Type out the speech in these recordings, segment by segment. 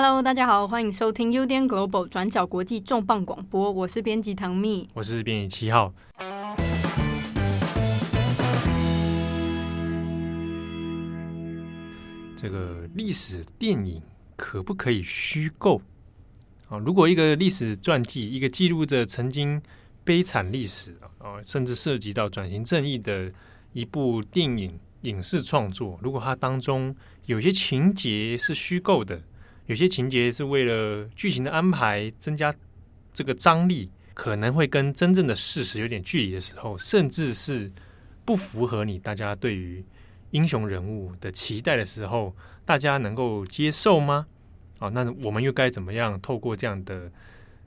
Hello，大家好，欢迎收听 UDN Global 转角国际重磅广播，我是编辑唐蜜，我是编辑七号。这个历史电影可不可以虚构啊？如果一个历史传记，一个记录着曾经悲惨历史啊，甚至涉及到转型正义的一部电影影视创作，如果它当中有些情节是虚构的，有些情节是为了剧情的安排增加这个张力，可能会跟真正的事实有点距离的时候，甚至是不符合你大家对于。英雄人物的期待的时候，大家能够接受吗？啊，那我们又该怎么样透过这样的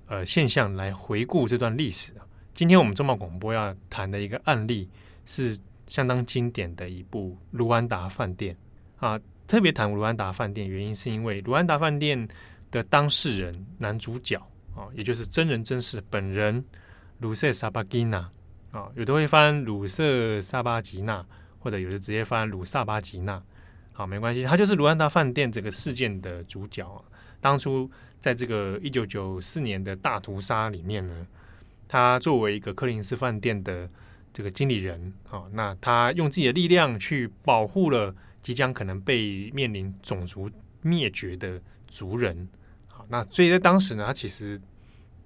呃现象来回顾这段历史啊？今天我们重磅广播要谈的一个案例是相当经典的一部卢安达饭店啊。特别谈卢安达饭店，原因是因为卢安达饭店的当事人男主角啊，也就是真人真事本人卢瑟萨巴吉纳啊，有的会翻卢瑟萨巴吉纳。或者有的直接翻鲁萨巴吉纳，好，没关系，他就是卢安达饭店这个事件的主角。当初在这个一九九四年的大屠杀里面呢，他作为一个柯林斯饭店的这个经理人，好，那他用自己的力量去保护了即将可能被面临种族灭绝的族人，好，那所以在当时呢，他其实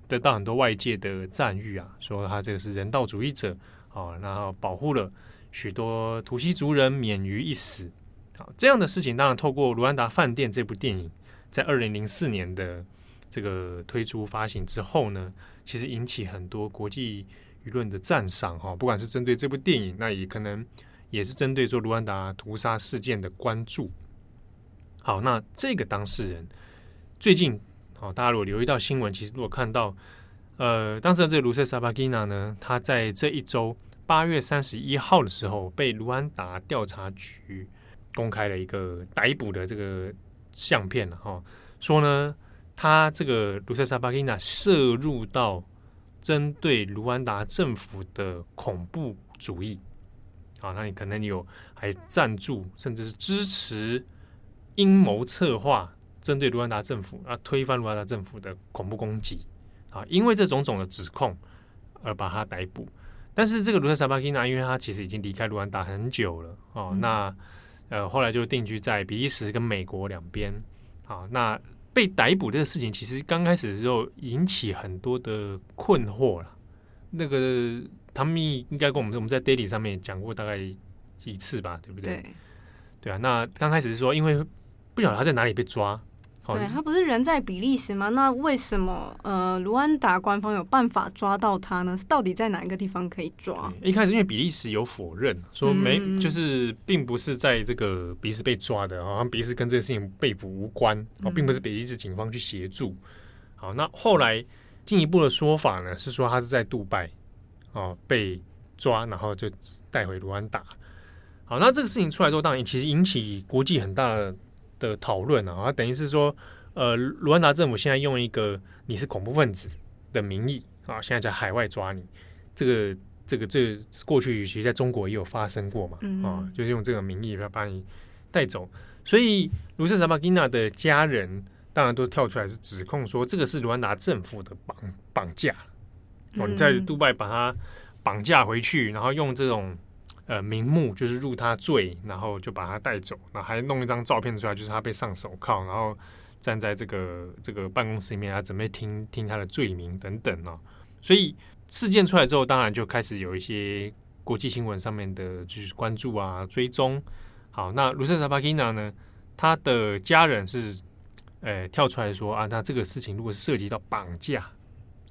得到很多外界的赞誉啊，说他这个是人道主义者，好，然后保护了。许多图西族人免于一死，好，这样的事情当然透过卢安达饭店这部电影，在二零零四年的这个推出发行之后呢，其实引起很多国际舆论的赞赏哈，不管是针对这部电影，那也可能也是针对说卢安达屠杀事件的关注。好，那这个当事人最近，好，大家如果留意到新闻，其实如果看到，呃，当时的这个卢瑟萨巴基纳呢，他在这一周。八月三十一号的时候，被卢安达调查局公开了一个逮捕的这个相片了哈，说呢，他这个卢瑟萨巴基纳涉入到针对卢安达政府的恐怖主义，啊，那你可能有还赞助甚至是支持阴谋策划针对卢安达政府啊，推翻卢安达政府的恐怖攻击啊，因为这种种的指控而把他逮捕。但是这个卢塞萨巴基纳，因为他其实已经离开卢安达很久了哦，嗯、那呃后来就定居在比利时跟美国两边。啊，那被逮捕这个事情，其实刚开始的时候引起很多的困惑了。那个唐蜜应该跟我们我们在 Daily 上面讲过大概一次吧，对不对？对，对啊。那刚开始是说，因为不晓得他在哪里被抓。对，他不是人在比利时吗？那为什么呃卢安达官方有办法抓到他呢？是到底在哪一个地方可以抓？一开始因为比利时有否认，说没，嗯、就是并不是在这个比利时被抓的，好像比利时跟这个事情被捕无关，哦，并不是比利时警方去协助。好，那后来进一步的说法呢，是说他是在杜拜哦被抓，然后就带回卢安达。好，那这个事情出来之后，当然其实引起国际很大的。的讨论啊，等于是说，呃，卢安达政府现在用一个你是恐怖分子的名义啊，现在在海外抓你，这个这个这个、过去其实在中国也有发生过嘛，嗯、啊，就是用这个名义要把你带走，所以卢瑟萨巴基纳的家人当然都跳出来是指控说，这个是卢安达政府的绑绑架，哦，你在杜拜把他绑架回去，然后用这种。呃，名目就是入他罪，然后就把他带走，然后还弄一张照片出来，就是他被上手铐，然后站在这个这个办公室里面，他准备听听他的罪名等等哦。所以事件出来之后，当然就开始有一些国际新闻上面的就是关注啊、追踪。好，那卢瑟萨巴基娜呢，他的家人是呃跳出来说啊，那这个事情如果是涉及到绑架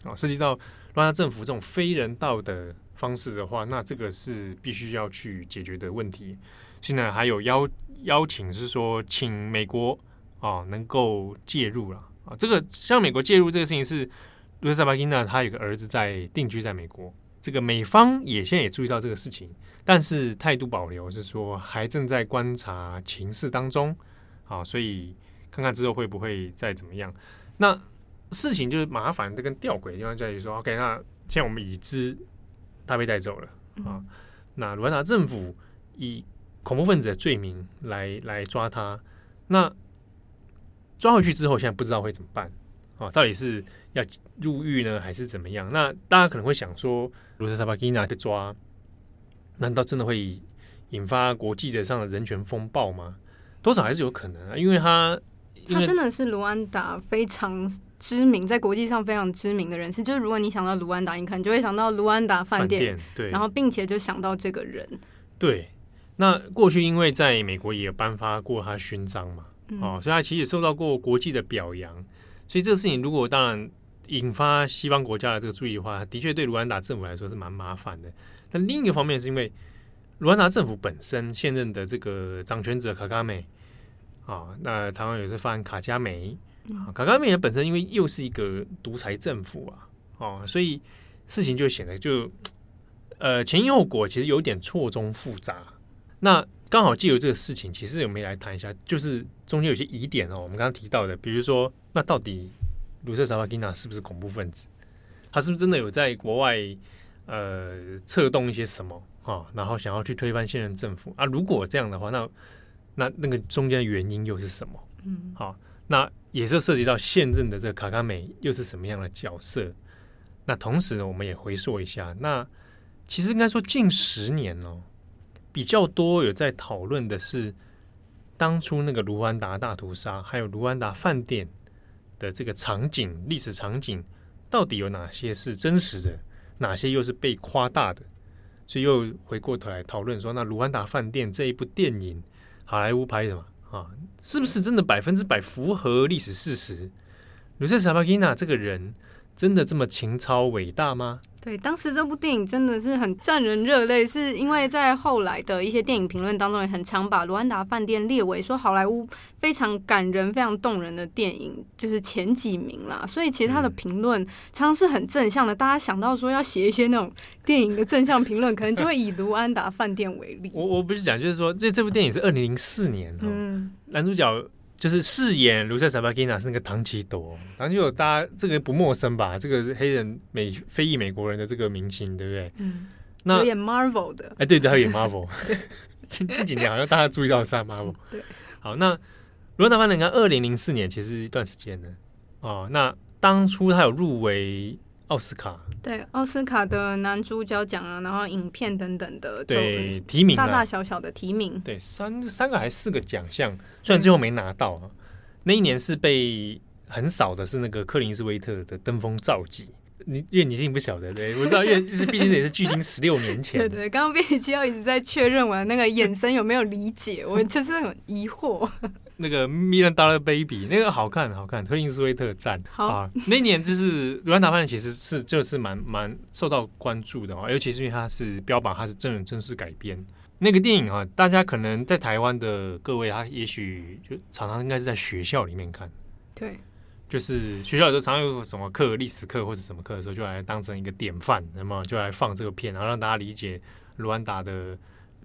哦，涉及到让他政府这种非人道的。方式的话，那这个是必须要去解决的问题。现在还有邀邀请是说，请美国啊能够介入了啊。这个像美国介入这个事情是，卢瑟萨巴基纳他有个儿子在定居在美国，这个美方也现在也注意到这个事情，但是态度保留是说还正在观察情势当中啊，所以看看之后会不会再怎么样。那事情就是麻烦，这跟吊诡的地方在于说，OK，那现在我们已知。他被带走了啊！那卢安达政府以恐怖分子的罪名来来抓他，那抓回去之后，现在不知道会怎么办啊？到底是要入狱呢，还是怎么样？那大家可能会想说，卢塞萨巴基纳被抓，难道真的会引发国际的上的人权风暴吗？多少还是有可能啊，因为他。他真的是卢安达非常知名，在国际上非常知名的人士。就是如果你想到卢安达，你可能就会想到卢安达饭店，对，然后并且就想到这个人。对，那过去因为在美国也有颁发过他勋章嘛，嗯、哦，所以他其实也受到过国际的表扬。所以这个事情如果当然引发西方国家的这个注意的话，的确对卢安达政府来说是蛮麻烦的。但另一个方面是因为卢安达政府本身现任的这个掌权者卡加梅。啊、哦，那台湾有时犯卡加梅，啊，卡加梅本身因为又是一个独裁政府啊，哦，所以事情就显得就呃前因后果其实有点错综复杂。那刚好借由这个事情，其实我们也来谈一下，就是中间有些疑点哦，我们刚刚提到的，比如说，那到底卢瑟萨巴基纳是不是恐怖分子？他是不是真的有在国外呃策动一些什么啊、哦？然后想要去推翻现任政府啊？如果这样的话，那那那个中间的原因又是什么？嗯，好，那也是涉及到现任的这个卡卡美又是什么样的角色？那同时呢，我们也回溯一下，那其实应该说近十年哦，比较多有在讨论的是当初那个卢安达大屠杀，还有卢安达饭店的这个场景、历史场景，到底有哪些是真实的，哪些又是被夸大的？所以又回过头来讨论说，那卢安达饭店这一部电影。好莱坞拍的嘛，啊，是不是真的百分之百符合历史事实？卢塞萨巴吉纳这个人真的这么情操伟大吗？对，当时这部电影真的是很赚人热泪，是因为在后来的一些电影评论当中，也很常把卢安达饭店列为说好莱坞非常感人、非常动人的电影，就是前几名啦。所以其实他的评论常常是很正向的。大家想到说要写一些那种电影的正向评论，可能就会以卢安达饭店为例。我我不是讲，就是说这这部电影是二零零四年，嗯，男主角。就是饰演卢塞萨巴基纳是那个唐奇朵，唐奇朵大家这个不陌生吧？这个黑人美非裔美国人的这个明星，对不对？嗯。那有演 Marvel 的，哎，对对，他演 Marvel。近近几年好像大家注意到是 Marvel。对。好，那卢安达饭店，你看二零零四年其实一段时间呢。哦，那当初他有入围。奥斯卡对奥斯卡的男主角奖啊，然后影片等等的对提名，大大小小的提名，对三三个还是四个奖项，虽然最后没拿到啊。嗯、那一年是被很少的是那个克林斯威特的《登峰造极》，你因为你一定不晓得对，我知道，因为是毕竟也是距今十六年前。对对，刚刚编辑七号一直在确认我的那个眼神有没有理解，我就是很疑惑。那个《Million Dollar Baby》那个好看，好看，特林斯威特赞。好啊，那年就是卢安达其实是就是蛮蛮受到关注的哦，尤其是因为它是标榜它是真人真事改编。那个电影啊，大家可能在台湾的各位，他也许就常常应该是在学校里面看。对，就是学校有时候常常有什么课，历史课或者什么课的时候，就来当成一个典范，那么就来放这个片，然后让大家理解卢安达的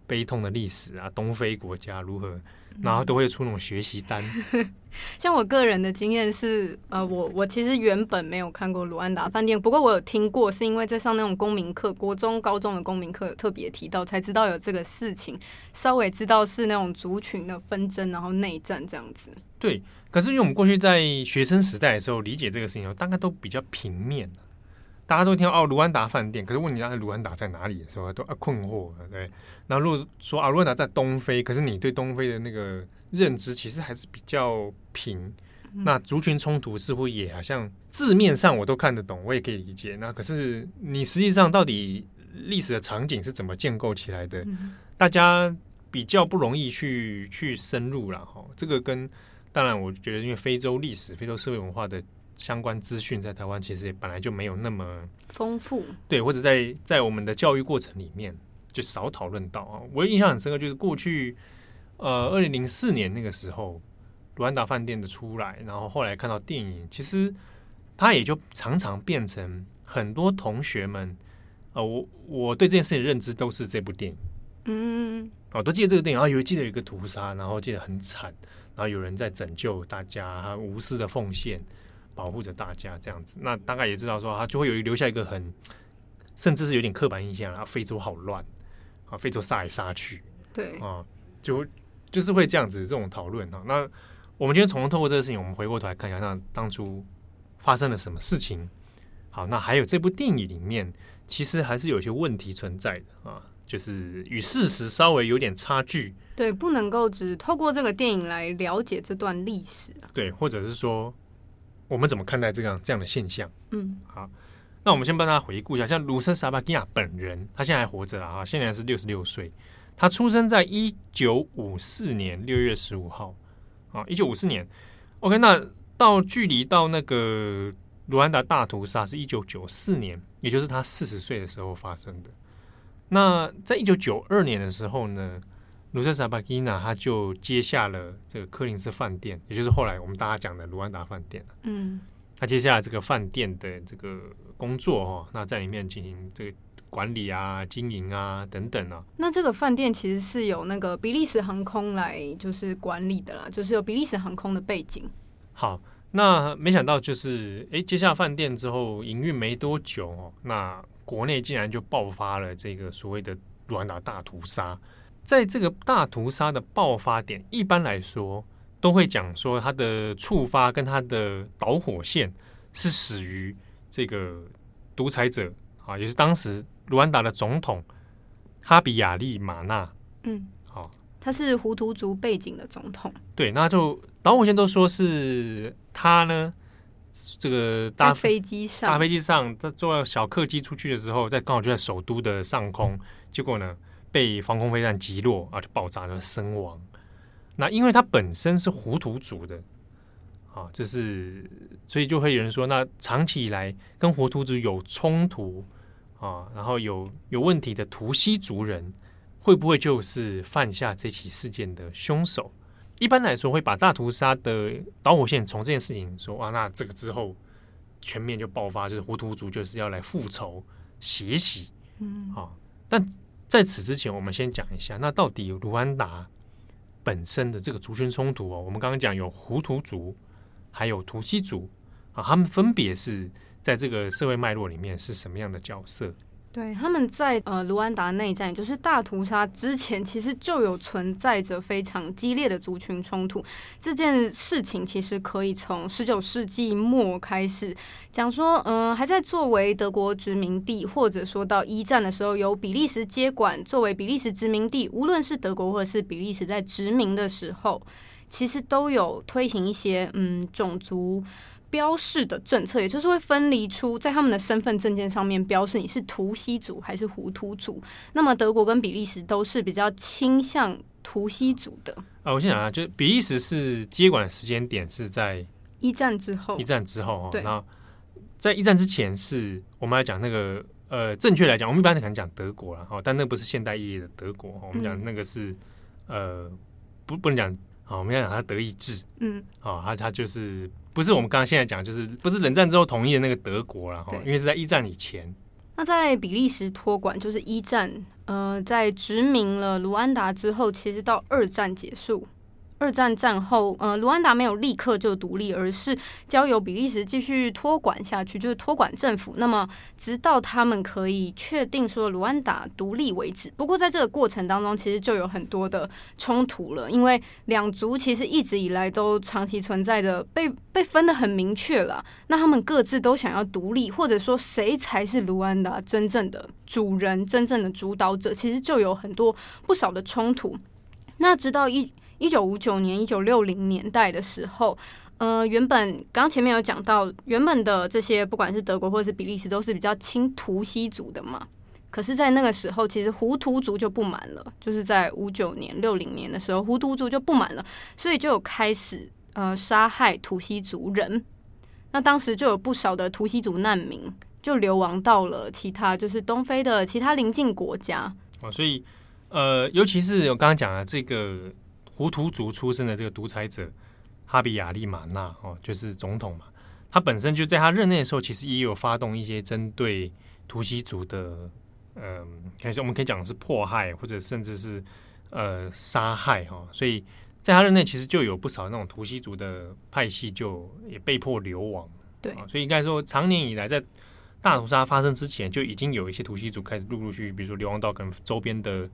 悲痛的历史啊，东非国家如何。然后都会出那种学习单。像我个人的经验是，呃，我我其实原本没有看过卢安达饭店，不过我有听过，是因为在上那种公民课，国中、高中的公民课有特别提到，才知道有这个事情，稍微知道是那种族群的纷争，然后内战这样子。对，可是因为我们过去在学生时代的时候理解这个事情，大概都比较平面。大家都听到哦，卢安达饭店，可是问你那卢安达在哪里的时候，都啊困惑，对。那如果说啊，卢安达在东非，可是你对东非的那个认知其实还是比较平。那族群冲突似乎也好像字面上我都看得懂，我也可以理解。那可是你实际上到底历史的场景是怎么建构起来的？大家比较不容易去去深入了哈。这个跟当然，我觉得因为非洲历史、非洲社会文化的。相关资讯在台湾其实也本来就没有那么丰富，对，或者在在我们的教育过程里面就少讨论到啊。我印象很深刻，就是过去呃二零零四年那个时候，卢安达饭店的出来，然后后来看到电影，其实它也就常常变成很多同学们呃，我我对这件事情的认知都是这部电影，嗯，哦，都记得这个电影啊，有记得有一个屠杀，然后记得很惨，然后有人在拯救大家，他无私的奉献。保护着大家这样子，那大概也知道说，他就会有留下一个很，甚至是有点刻板印象啊，非洲好乱啊，非洲杀来杀去，对啊，就就是会这样子这种讨论啊。那我们今天从头透过这个事情，我们回过头来看一下，那当初发生了什么事情？好，那还有这部电影里面，其实还是有些问题存在的啊，就是与事实稍微有点差距。对，不能够只透过这个电影来了解这段历史啊。对，或者是说，我们怎么看待这样这样的现象？嗯，好，那我们先帮大家回顾一下，像卢森萨巴基亚本人，他现在还活着了啊，现在是六十六岁，他出生在一九五四年六月十五号。啊，一九五四年，OK，那到距离到那个卢安达大屠杀是一九九四年，也就是他四十岁的时候发生的。那在一九九二年的时候呢，卢塞萨巴基纳他就接下了这个柯林斯饭店，也就是后来我们大家讲的卢安达饭店。嗯，他接下了这个饭店的这个工作哦，那在里面进行这个。管理啊，经营啊，等等啊。那这个饭店其实是由那个比利时航空来就是管理的啦，就是有比利时航空的背景。好，那没想到就是，哎，接下饭店之后营运没多久哦，那国内竟然就爆发了这个所谓的卢安达大屠杀。在这个大屠杀的爆发点，一般来说都会讲说它的触发跟它的导火线是始于这个独裁者啊，也是当时。卢安达的总统哈比亚利马纳，嗯，好、哦，他是胡图族背景的总统。对，那就导火线都说是他呢，这个搭飞机上，搭飞机上，他坐小客机出去的时候，在刚好就在首都的上空，结果呢被防空飞弹击落啊，就爆炸了身亡。那因为他本身是胡图族的，啊，就是所以就会有人说，那长期以来跟胡图族有冲突。啊，然后有有问题的图西族人会不会就是犯下这起事件的凶手？一般来说，会把大屠杀的导火线从这件事情说啊，那这个之后全面就爆发，就是胡图族就是要来复仇血洗。嗯，啊，但在此之前，我们先讲一下，那到底卢安达本身的这个族群冲突哦，我们刚刚讲有胡图族，还有图西族啊，他们分别是。在这个社会脉络里面是什么样的角色？对，他们在呃卢安达内战，就是大屠杀之前，其实就有存在着非常激烈的族群冲突。这件事情其实可以从十九世纪末开始讲说，呃，还在作为德国殖民地，或者说到一战的时候由比利时接管，作为比利时殖民地，无论是德国或者是比利时在殖民的时候，其实都有推行一些嗯种族。标示的政策，也就是会分离出在他们的身份证件上面标示你是图西族还是胡图族。那么德国跟比利时都是比较倾向图西族的。啊，我先讲啊，就比利时是接管的时间点是在一战之后，一战之后哦。对。那在一战之前是我们来讲那个呃，正确来讲，我们一般可能讲德国了哦，但那个不是现代意义的德国。我们讲那个是、嗯、呃，不不能讲啊，我们要讲它德意志。嗯。啊，它它就是。不是我们刚刚现在讲，就是不是冷战之后统一的那个德国了哈，因为是在一战以前。那在比利时托管，就是一战，呃，在殖民了卢安达之后，其实到二战结束。二战战后，呃，卢安达没有立刻就独立，而是交由比利时继续托管下去，就是托管政府。那么，直到他们可以确定说卢安达独立为止。不过，在这个过程当中，其实就有很多的冲突了，因为两族其实一直以来都长期存在着被被分得很明确了。那他们各自都想要独立，或者说谁才是卢安达真正的主人、真正的主导者，其实就有很多不少的冲突。那直到一。一九五九年、一九六零年代的时候，呃，原本刚刚前面有讲到，原本的这些不管是德国或者是比利时，都是比较亲图西族的嘛。可是，在那个时候，其实胡图族就不满了，就是在五九年、六零年的时候，胡图族就不满了，所以就有开始呃杀害图西族人。那当时就有不少的图西族难民就流亡到了其他就是东非的其他邻近国家。哦，所以呃，尤其是我刚刚讲的这个。胡图族出身的这个独裁者哈比亚利马纳哦，就是总统嘛。他本身就在他任内的时候，其实也有发动一些针对图西族的，嗯，可以说我们可以讲的是迫害，或者甚至是呃杀害哈。所以在他任内，其实就有不少那种图西族的派系就也被迫流亡。对，所以应该说，长年以来在大屠杀发生之前，就已经有一些图西族开始陆陆续续，比如说流亡到跟周边的。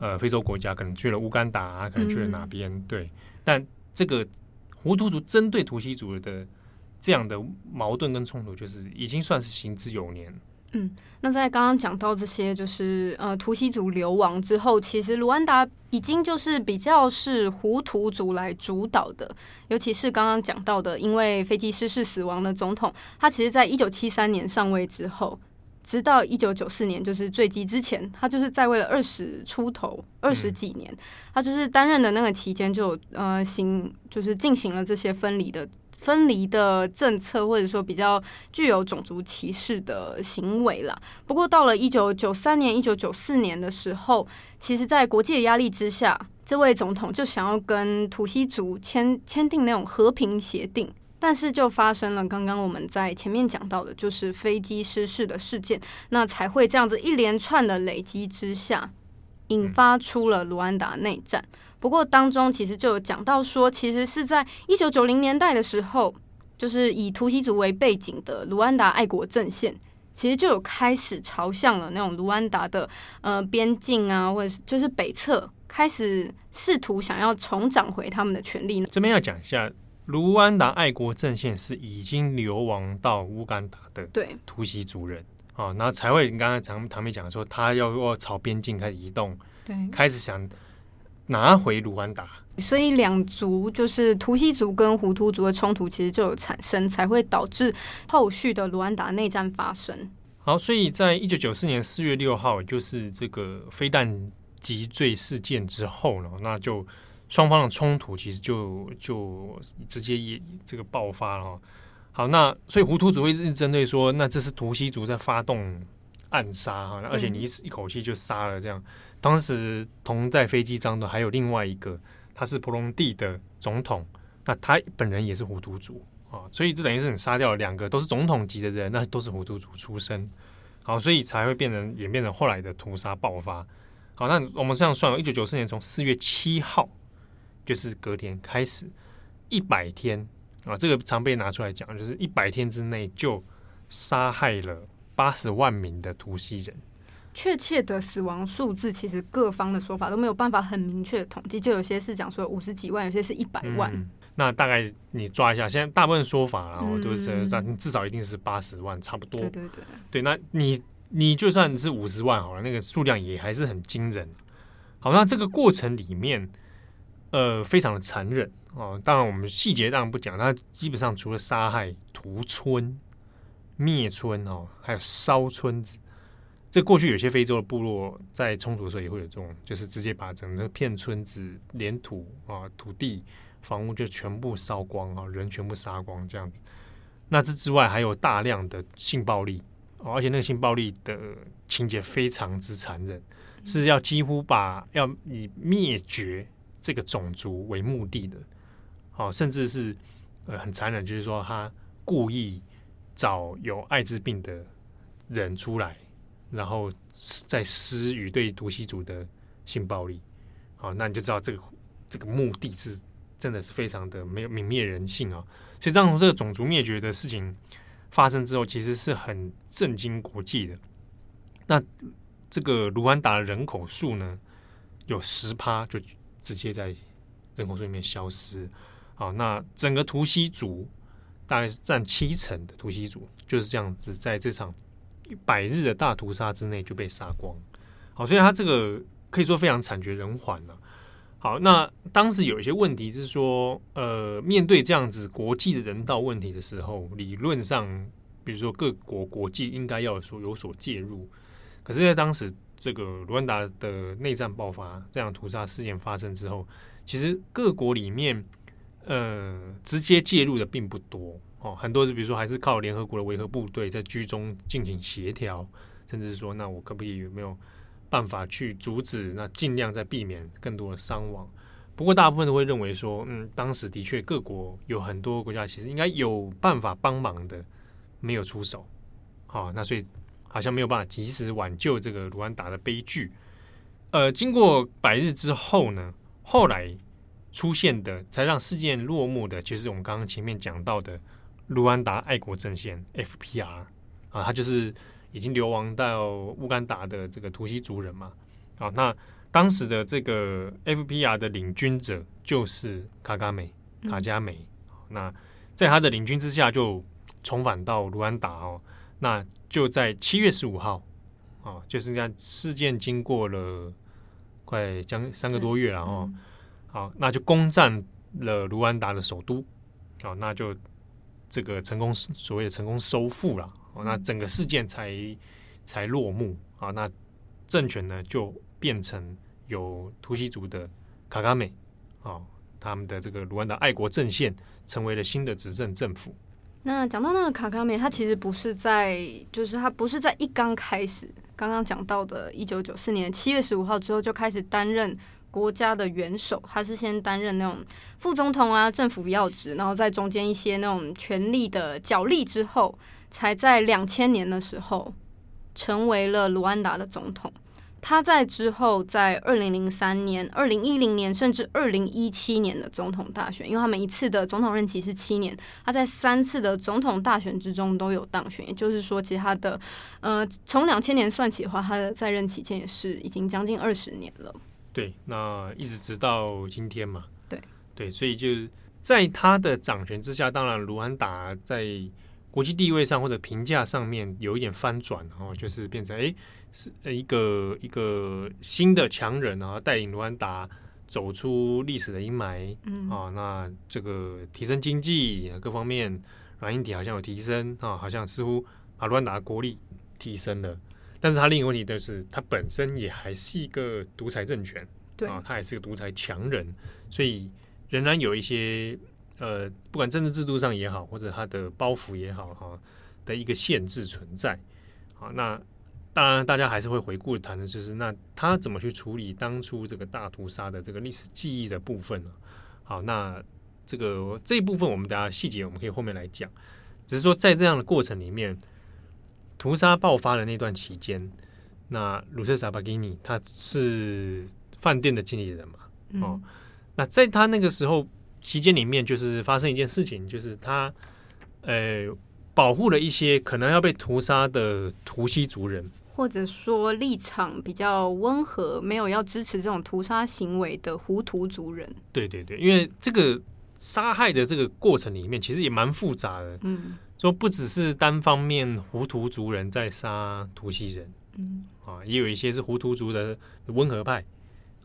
呃，非洲国家可能去了乌干达啊，可能去了哪边？嗯、对，但这个胡图族针对图西族的这样的矛盾跟冲突，就是已经算是行之有年。嗯，那在刚刚讲到这些，就是呃，图西族流亡之后，其实卢安达已经就是比较是胡图族来主导的，尤其是刚刚讲到的，因为飞机失事死亡的总统，他其实在一九七三年上位之后，直到一九九四年就是坠机之前，他就是在位了二十出头二十几年，他就是担任的那个期间就呃行就是进行了这些分离的。分离的政策，或者说比较具有种族歧视的行为啦。不过到了一九九三年、一九九四年的时候，其实，在国际的压力之下，这位总统就想要跟土西族签签订那种和平协定，但是就发生了刚刚我们在前面讲到的，就是飞机失事的事件，那才会这样子一连串的累积之下，引发出了卢安达内战。不过当中其实就有讲到说，其实是在一九九零年代的时候，就是以图西族为背景的卢安达爱国阵线，其实就有开始朝向了那种卢安达的呃边境啊，或者是就是北侧开始试图想要重掌回他们的权利呢。这边要讲一下，卢安达爱国阵线是已经流亡到乌干达的对图西族人啊，那才会你刚才唐唐妹讲说，他要要朝边境开始移动，对，开始想。拿回卢安达，所以两族就是图西族跟胡图族的冲突，其实就有产生，才会导致后续的卢安达内战发生。好，所以在一九九四年四月六号，就是这个飞弹击坠事件之后呢，那就双方的冲突其实就就直接也这个爆发了。好，那所以胡图族会是针对说，那这是图西族在发动暗杀哈，而且你一一口气就杀了这样。当时同在飞机上的还有另外一个，他是蒲隆地的总统，那他本人也是胡图族啊，所以就等于是你杀掉了两个都是总统级的人，那都是胡图族出身，好，所以才会变成演变成后来的屠杀爆发。好，那我们这样算，一九九四年从四月七号就是隔天开始一百天啊，这个常被拿出来讲，就是一百天之内就杀害了八十万名的图西人。确切的死亡数字，其实各方的说法都没有办法很明确的统计，就有些是讲说五十几万，有些是一百万。嗯。那大概你抓一下，现在大部分说法，然后就是至少一定是八十万，差不多。对对对。对，那你你就算是五十万好了，那个数量也还是很惊人。好，那这个过程里面，呃，非常的残忍哦。当然，我们细节当然不讲，它基本上除了杀害、屠村、灭村哦，还有烧村子。这过去有些非洲的部落在冲突的时候也会有这种，就是直接把整个片村子连土啊、土地、房屋就全部烧光啊，人全部杀光这样子。那这之外还有大量的性暴力，而且那个性暴力的情节非常之残忍，是要几乎把要以灭绝这个种族为目的的，好，甚至是呃很残忍，就是说他故意找有艾滋病的人出来。然后在施予对图西族的性暴力，好，那你就知道这个这个目的是真的是非常的没有泯灭人性啊！所以，当这个种族灭绝的事情发生之后，其实是很震惊国际的。那这个卢安达的人口数呢，有十趴就直接在人口数里面消失。好，那整个图西族大概是占七成的图西族就是这样子在这场。百日的大屠杀之内就被杀光，好，所以他这个可以说非常惨绝人寰了。好，那当时有一些问题是说，呃，面对这样子国际的人道问题的时候，理论上，比如说各国国际应该要有所有所介入。可是，在当时这个卢安达的内战爆发，这样屠杀事件发生之后，其实各国里面，呃，直接介入的并不多。哦，很多是比如说还是靠联合国的维和部队在居中进行协调，甚至说，那我可不可以有没有办法去阻止？那尽量在避免更多的伤亡。不过大部分都会认为说，嗯，当时的确各国有很多国家其实应该有办法帮忙的，没有出手。好，那所以好像没有办法及时挽救这个卢安达的悲剧。呃，经过百日之后呢，后来出现的才让事件落幕的，就是我们刚刚前面讲到的。卢安达爱国阵线 （FPR） 啊，他就是已经流亡到乌干达的这个图西族人嘛。啊，那当时的这个 FPR 的领军者就是卡加美、卡加美那在他的领军之下，就重返到卢安达哦。那就在七月十五号，啊，就是这样，事件经过了快将三个多月了哦。好，那就攻占了卢安达的首都，好，那就这个成功所谓的成功收复了，哦，那整个事件才才落幕啊。那政权呢就变成有突袭族的卡卡美，啊，他们的这个卢安达爱国阵线成为了新的执政政府。那讲到那个卡卡梅，他其实不是在，就是他不是在一刚开始，刚刚讲到的一九九四年七月十五号之后就开始担任国家的元首，他是先担任那种副总统啊，政府要职，然后在中间一些那种权力的角力之后，才在两千年的时候成为了卢安达的总统。他在之后，在二零零三年、二零一零年，甚至二零一七年的总统大选，因为他每一次的总统任期是七年，他在三次的总统大选之中都有当选。也就是说，其实他的呃，从两千年算起的话，他的在任期间也是已经将近二十年了。对，那一直直到今天嘛。对对，所以就在他的掌权之下，当然卢安达在国际地位上或者评价上面有一点翻转，然后就是变成哎。是一个一个新的强人啊，带领卢安达走出历史的阴霾，嗯啊，那这个提升经济各方面软硬体好像有提升啊，好像似乎把卢安达的国力提升了。但是他另一个问题就是，他本身也还是一个独裁政权，对啊，他还是个独裁强人，所以仍然有一些呃，不管政治制度上也好，或者他的包袱也好哈、啊、的一个限制存在。好，那。当然，大家还是会回顾谈的，就是那他怎么去处理当初这个大屠杀的这个历史记忆的部分呢？好，那这个这一部分我们等下细节我们可以后面来讲。只是说，在这样的过程里面，屠杀爆发的那段期间，那鲁瑟萨巴基尼他是饭店的经理人嘛？哦，那在他那个时候期间里面，就是发生一件事情，就是他呃保护了一些可能要被屠杀的图西族人。或者说立场比较温和，没有要支持这种屠杀行为的胡图族人。对对对，因为这个杀害的这个过程里面，其实也蛮复杂的。嗯，说不只是单方面胡图族人在杀图西人，嗯啊，也有一些是胡图族的温和派。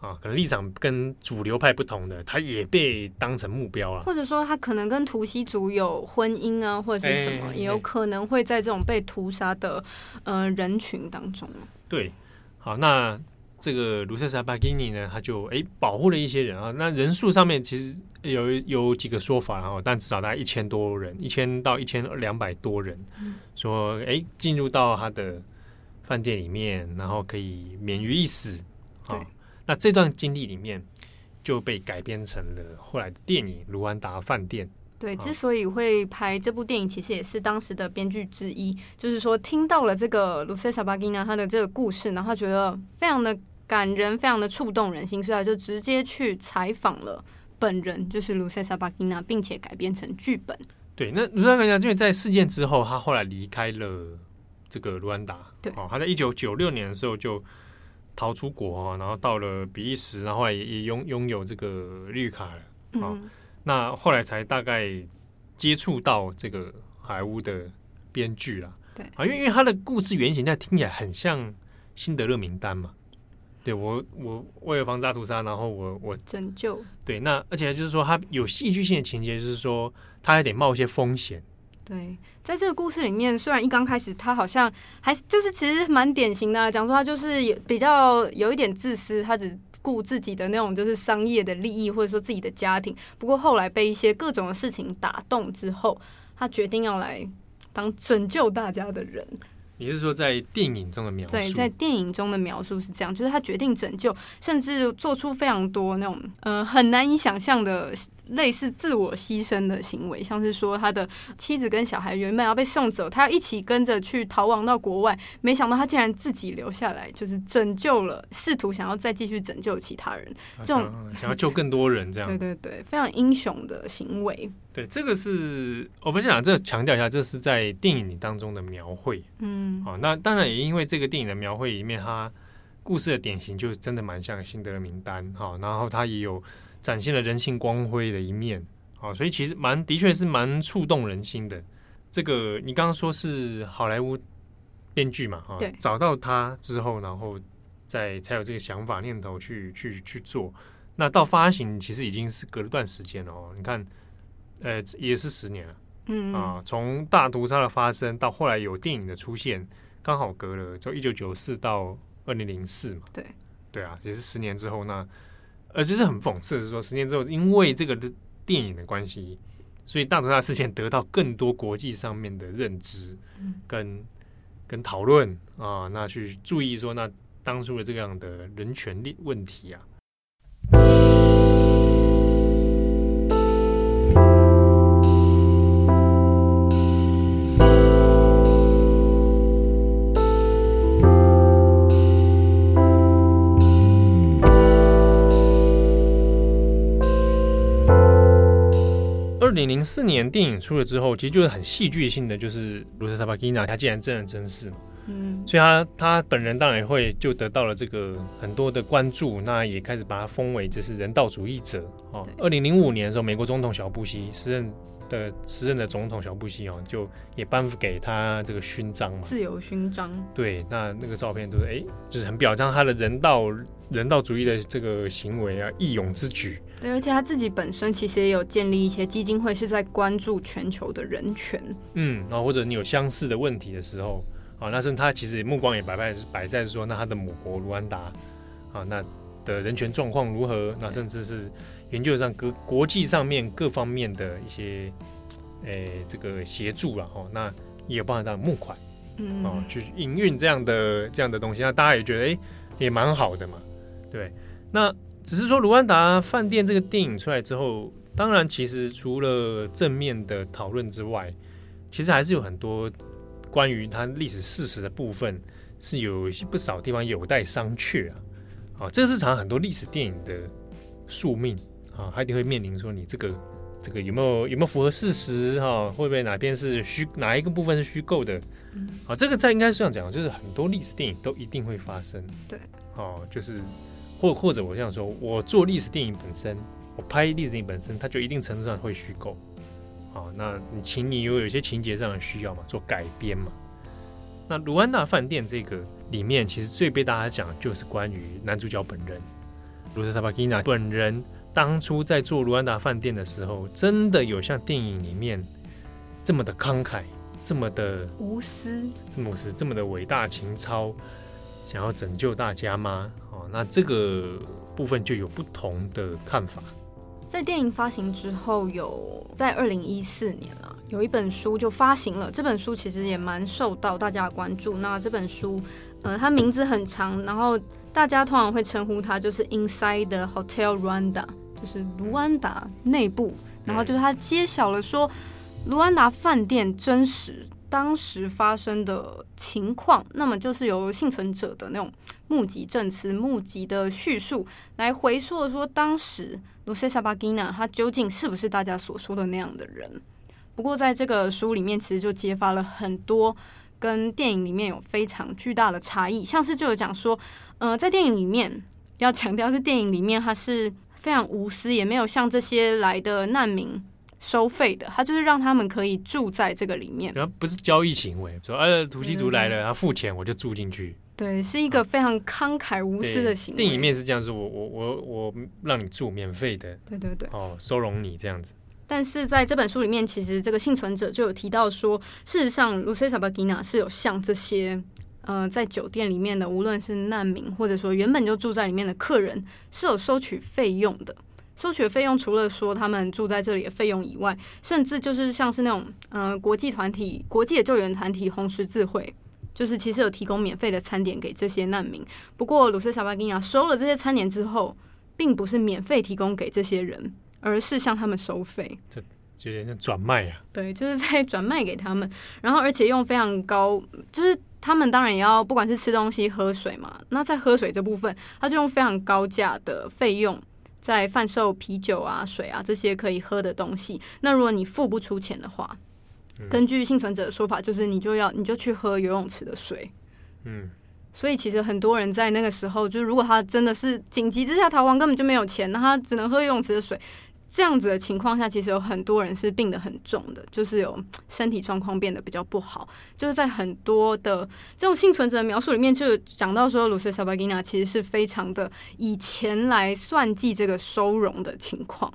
啊，可能立场跟主流派不同的，他也被当成目标了。或者说，他可能跟图西族有婚姻啊，或者是什么，也有可能会在这种被屠杀的呃人群当中。对，好，那这个卢瑟萨巴基尼呢，他就哎保护了一些人啊。那人数上面其实有有几个说法，然后但至少大概一千多人，一千到一千两百多人，嗯、说哎进入到他的饭店里面，然后可以免于一死。对。那这段经历里面就被改编成了后来的电影《卢安达饭店》。对，之所以会拍这部电影，其实也是当时的编剧之一，就是说听到了这个卢塞萨巴金娜他的这个故事，然后他觉得非常的感人，非常的触动人心，所以他就直接去采访了本人，就是卢塞萨巴金娜，并且改编成剧本。对，那卢塞萨巴金娜因为在事件之后，他后来离开了这个卢安达。对，哦，他在一九九六年的时候就。逃出国啊，然后到了比利时，然后后来也也拥拥有这个绿卡了啊。嗯、那后来才大概接触到这个好莱坞的编剧啦。对啊，因为因为他的故事原型，那听起来很像辛德勒名单嘛。对我，我为了防大屠杀，然后我我拯救。对，那而且就是说，他有戏剧性的情节，就是说他还得冒一些风险。对，在这个故事里面，虽然一刚开始他好像还是就是其实蛮典型的，啊，讲说他就是有比较有一点自私，他只顾自己的那种就是商业的利益，或者说自己的家庭。不过后来被一些各种的事情打动之后，他决定要来当拯救大家的人。你是说在电影中的描述？对，在电影中的描述是这样，就是他决定拯救，甚至做出非常多那种呃很难以想象的。类似自我牺牲的行为，像是说他的妻子跟小孩原本要被送走，他要一起跟着去逃亡到国外，没想到他竟然自己留下来，就是拯救了，试图想要再继续拯救其他人，这种想，想要救更多人，这样 对对对，非常英雄的行为。对，这个是我们想这强调一下，这是在电影里当中的描绘。嗯，好，那当然也因为这个电影的描绘里面，它故事的典型就真的蛮像辛德勒名单哈，然后它也有。展现了人性光辉的一面好，所以其实蛮的确是蛮触动人心的。这个你刚刚说是好莱坞编剧嘛？哈，对，找到他之后，然后再才有这个想法念头去去去做。那到发行其实已经是隔了段时间了哦。你看，呃，也是十年了。嗯啊，从大屠杀的发生到后来有电影的出现，刚好隔了就一九九四到二零零四嘛。对对啊，也是十年之后。那呃，就是很讽刺的是说，十年之后因为这个电影的关系，所以大屠杀事件得到更多国际上面的认知跟、嗯、跟讨论啊，那去注意说那当初的这样的人权问问题啊。四年电影出了之后，其实就是很戏剧性的，就是卢瑟萨巴基娜，她竟然真人真事嘛，嗯，所以他他本人当然也会就得到了这个很多的关注，那也开始把他封为就是人道主义者哦。二零零五年的时候，美国总统小布希时任的时任的总统小布希哦，就也颁布给他这个勋章嘛，自由勋章。对，那那个照片都是哎，就是很表彰他的人道人道主义的这个行为啊，义勇之举。对，而且他自己本身其实也有建立一些基金会，是在关注全球的人权。嗯，然后或者你有相似的问题的时候，啊，那是他其实目光也摆在摆在说，那他的母国卢安达啊，那的人权状况如何？那甚至是研究上各国际上面各方面的一些，诶，这个协助了哈。那也有包含他的募款，嗯，啊，去营运这样的这样的东西，那大家也觉得诶，也蛮好的嘛，对，那。只是说，卢安达饭店这个电影出来之后，当然，其实除了正面的讨论之外，其实还是有很多关于它历史事实的部分，是有一些不少地方有待商榷啊。啊，这个是常很多历史电影的宿命啊，它一定会面临说，你这个这个有没有有没有符合事实哈？会不会哪边是虚，哪一个部分是虚构的？啊，这个在应该是这样讲，就是很多历史电影都一定会发生。对，哦，就是。或或者我这样说，我做历史电影本身，我拍历史电影本身，它就一定程度上会虚构。好，那你请你有有一些情节上的需要嘛，做改编嘛。那卢安达饭店这个里面，其实最被大家讲的就是关于男主角本人，卢斯萨巴基纳本人当初在做卢安达饭店的时候，真的有像电影里面这么的慷慨，这么的无私，这么无私，这么的伟大情操，想要拯救大家吗？哦那这个部分就有不同的看法。在电影发行之后，有在二零一四年啊，有一本书就发行了。这本书其实也蛮受到大家的关注。那这本书，呃，它名字很长，然后大家通常会称呼它就是 Inside the Hotel Rwanda，就是卢安达内部。然后就是它揭晓了说，卢安达饭店真实。当时发生的情况，那么就是由幸存者的那种目击证词、目击的叙述来回溯说，当时卢塞萨巴基纳他究竟是不是大家所说的那样的人？不过，在这个书里面，其实就揭发了很多跟电影里面有非常巨大的差异，像是就有讲说，呃，在电影里面要强调是电影里面他是非常无私，也没有像这些来的难民。收费的，他就是让他们可以住在这个里面，然后不是交易行为，说呃，土西族来了，他付钱我就住进去，对，是一个非常慷慨无私的行为。电影面是这样子，我我我我让你住免费的，对对对，哦，收容你这样子。但是在这本书里面，其实这个幸存者就有提到说，事实上，卢塞萨巴基纳是有向这些呃在酒店里面的，无论是难民或者说原本就住在里面的客人，是有收取费用的。收取费用，除了说他们住在这里的费用以外，甚至就是像是那种嗯、呃、国际团体、国际的救援团体红十字会，就是其实有提供免费的餐点给这些难民。不过鲁斯萨巴金亚收了这些餐点之后，并不是免费提供给这些人，而是向他们收费。这就有点像转卖啊？对，就是在转卖给他们，然后而且用非常高，就是他们当然也要不管是吃东西、喝水嘛。那在喝水这部分，他就用非常高价的费用。在贩售啤酒啊、水啊这些可以喝的东西。那如果你付不出钱的话，嗯、根据幸存者的说法，就是你就要你就去喝游泳池的水。嗯，所以其实很多人在那个时候，就是如果他真的是紧急之下逃亡，根本就没有钱，那他只能喝游泳池的水。这样子的情况下，其实有很多人是病得很重的，就是有身体状况变得比较不好。就是在很多的这种幸存者的描述里面，就讲到说，卢塞萨巴吉娜其实是非常的以钱来算计这个收容的情况。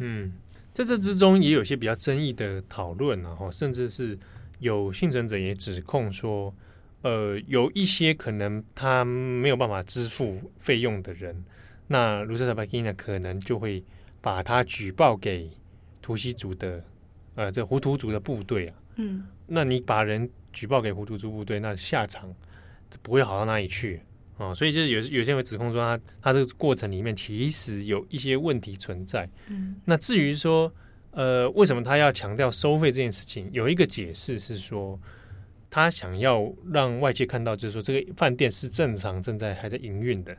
嗯，在这之中也有些比较争议的讨论，然后甚至是有幸存者也指控说，呃，有一些可能他没有办法支付费用的人。那卢塞萨巴基娜可能就会把他举报给图西族的，呃，这胡图族的部队啊。嗯，那你把人举报给胡图族部队，那下场不会好到哪里去啊。所以就是有有些人会指控说他他这个过程里面其实有一些问题存在。嗯，那至于说呃为什么他要强调收费这件事情，有一个解释是说他想要让外界看到，就是说这个饭店是正常正在还在营运的。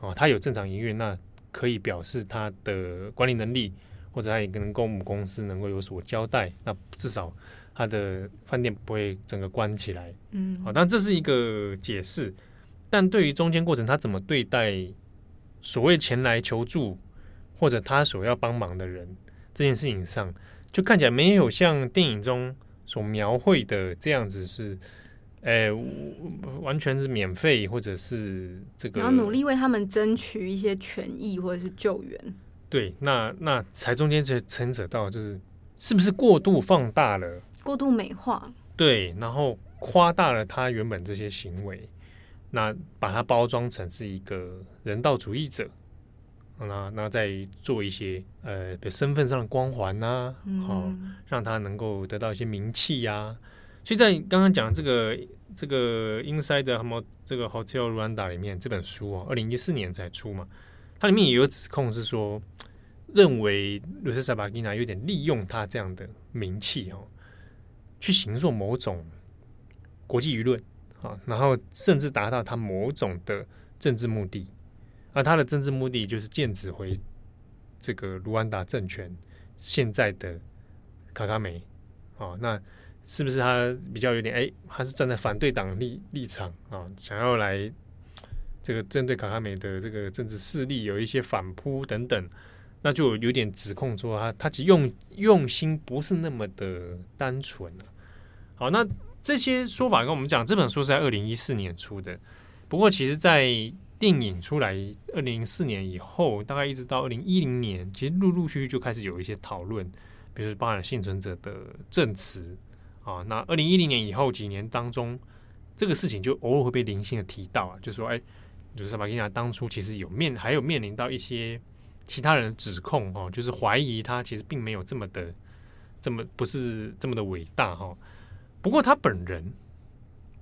哦，他有正常营运，那可以表示他的管理能力，或者他也能跟公母公司能够有所交代。那至少他的饭店不会整个关起来。嗯，好，但这是一个解释。但对于中间过程，他怎么对待所谓前来求助或者他所要帮忙的人这件事情上，就看起来没有像电影中所描绘的这样子是。哎，完全是免费，或者是这个，然后努力为他们争取一些权益或者是救援。对，那那才中间才牵扯到，就是是不是过度放大了，过度美化？对，然后夸大了他原本这些行为，那把它包装成是一个人道主义者，那那再做一些呃，比如身份上的光环呐、啊，好、嗯，让他能够得到一些名气呀、啊。所以在刚刚讲这个这个 Inside the 这个 Hotel Rwanda 里面这本书哦，二零一四年才出嘛，它里面也有指控是说，认为卢塞萨巴基纳有点利用他这样的名气哦，去形塑某种国际舆论啊，然后甚至达到他某种的政治目的，而他的政治目的就是剑指回这个卢安达政权现在的卡卡梅啊，那。是不是他比较有点哎，他是站在反对党立立场啊，想要来这个针对卡卡美的这个政治势力有一些反扑等等，那就有点指控说他他其用用心不是那么的单纯。好，那这些说法跟我们讲，这本书是在二零一四年出的，不过其实在电影出来二零零四年以后，大概一直到二零一零年，其实陆陆续续就开始有一些讨论，比如说包含幸存者的证词。啊，那二零一零年以后几年当中，这个事情就偶尔会被零星的提到啊，就说哎，就是巴金亚当初其实有面还有面临到一些其他人的指控哈，就是怀疑他其实并没有这么的这么不是这么的伟大哈。不过他本人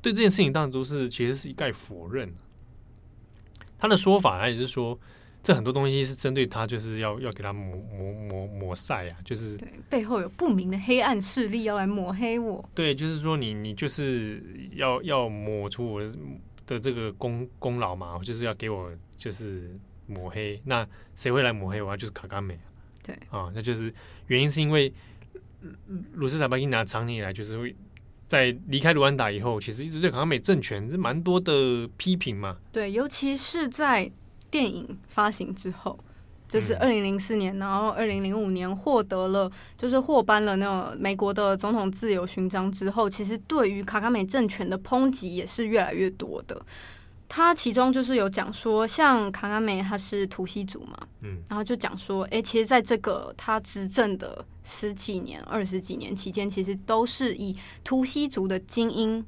对这件事情当中是其实是一概否认，他的说法他也是说。这很多东西是针对他，就是要要给他抹抹抹抹晒啊，就是对背后有不明的黑暗势力要来抹黑我。对，就是说你你就是要要抹除我的这个功功劳嘛，就是要给我就是抹黑。那谁会来抹黑我？就是卡卡美。对啊，那就是原因是因为卢斯塔巴金拿长年以来就是会在离开卢安达以后，其实一直对卡卡美政权是蛮多的批评嘛。对，尤其是在。电影发行之后，就是二零零四年，然后二零零五年获得了，就是获颁了那个美国的总统自由勋章之后，其实对于卡卡美政权的抨击也是越来越多的。他其中就是有讲说，像卡卡美他是图西族嘛，嗯，然后就讲说，哎，其实在这个他执政的十几年、二十几年期间，其实都是以图西族的精英。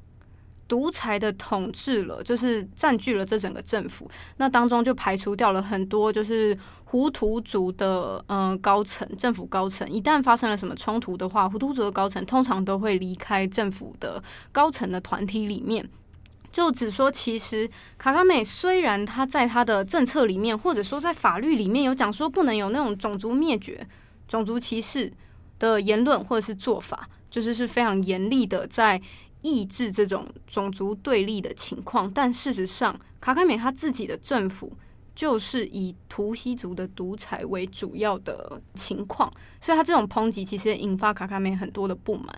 独裁的统治了，就是占据了这整个政府。那当中就排除掉了很多，就是胡图族的嗯、高层，政府高层。一旦发生了什么冲突的话，胡图族的高层通常都会离开政府的高层的团体里面。就只说，其实卡卡美虽然他在他的政策里面，或者说在法律里面有讲说不能有那种种族灭绝、种族歧视的言论或者是做法，就是是非常严厉的在。抑制这种种族对立的情况，但事实上，卡卡美他自己的政府就是以图西族的独裁为主要的情况，所以他这种抨击其实引发卡卡美很多的不满。